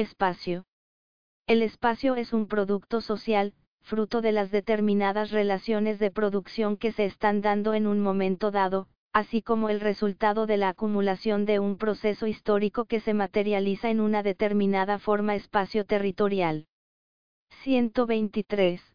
Espacio. El espacio es un producto social, fruto de las determinadas relaciones de producción que se están dando en un momento dado, así como el resultado de la acumulación de un proceso histórico que se materializa en una determinada forma espacio-territorial. 123.